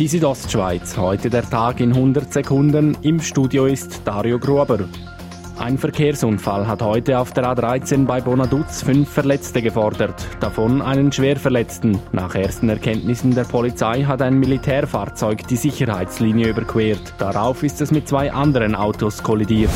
Die Südostschweiz, heute der Tag in 100 Sekunden. Im Studio ist Dario Gruber. Ein Verkehrsunfall hat heute auf der A13 bei Bonaduz fünf Verletzte gefordert, davon einen Schwerverletzten. Nach ersten Erkenntnissen der Polizei hat ein Militärfahrzeug die Sicherheitslinie überquert. Darauf ist es mit zwei anderen Autos kollidiert.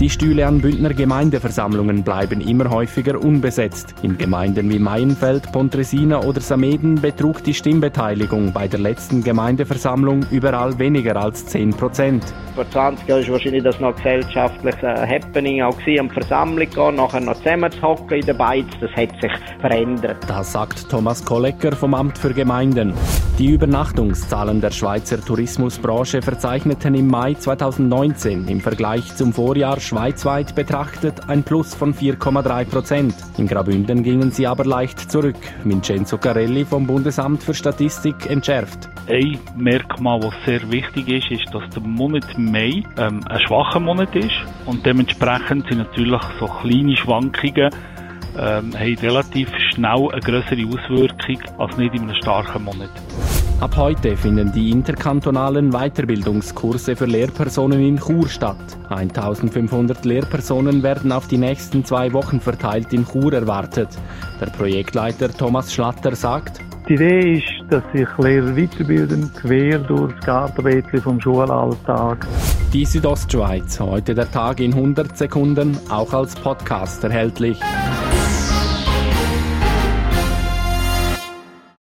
Die Stühle an Bündner Gemeindeversammlungen bleiben immer häufiger unbesetzt. In Gemeinden wie Maienfeld, Pontresina oder Sameden betrug die Stimmbeteiligung bei der letzten Gemeindeversammlung überall weniger als 10 Prozent. Vor 20 Jahren war wahrscheinlich das noch gesellschaftliches Happening auch gewesen, am Versammlung gehen, nachher noch zusammen zu hocken in der Beiz. Das hat sich verändert. Das sagt Thomas Kollecker vom Amt für Gemeinden. Die Übernachtungszahlen der Schweizer Tourismusbranche verzeichneten im Mai 2019 im Vergleich zum Vorjahr schweizweit betrachtet ein Plus von 4,3 Prozent. In Grabünden gingen sie aber leicht zurück. Vincenzo Carelli vom Bundesamt für Statistik entschärft. Ein Merkmal, das sehr wichtig ist, ist, dass der Monat Mai ähm, ein schwacher Monat ist und dementsprechend sind natürlich so kleine Schwankungen ähm, haben relativ schnell eine größere Auswirkung als nicht in einem starken Monat. Ab heute finden die interkantonalen Weiterbildungskurse für Lehrpersonen in Chur statt. 1500 Lehrpersonen werden auf die nächsten zwei Wochen verteilt in Chur erwartet. Der Projektleiter Thomas Schlatter sagt, die Idee ist, dass sich Lehrer weiterbilden, quer durch das Gartenbeetchen vom Schulalltag. Die Südostschweiz, heute der Tag in 100 Sekunden, auch als Podcast erhältlich.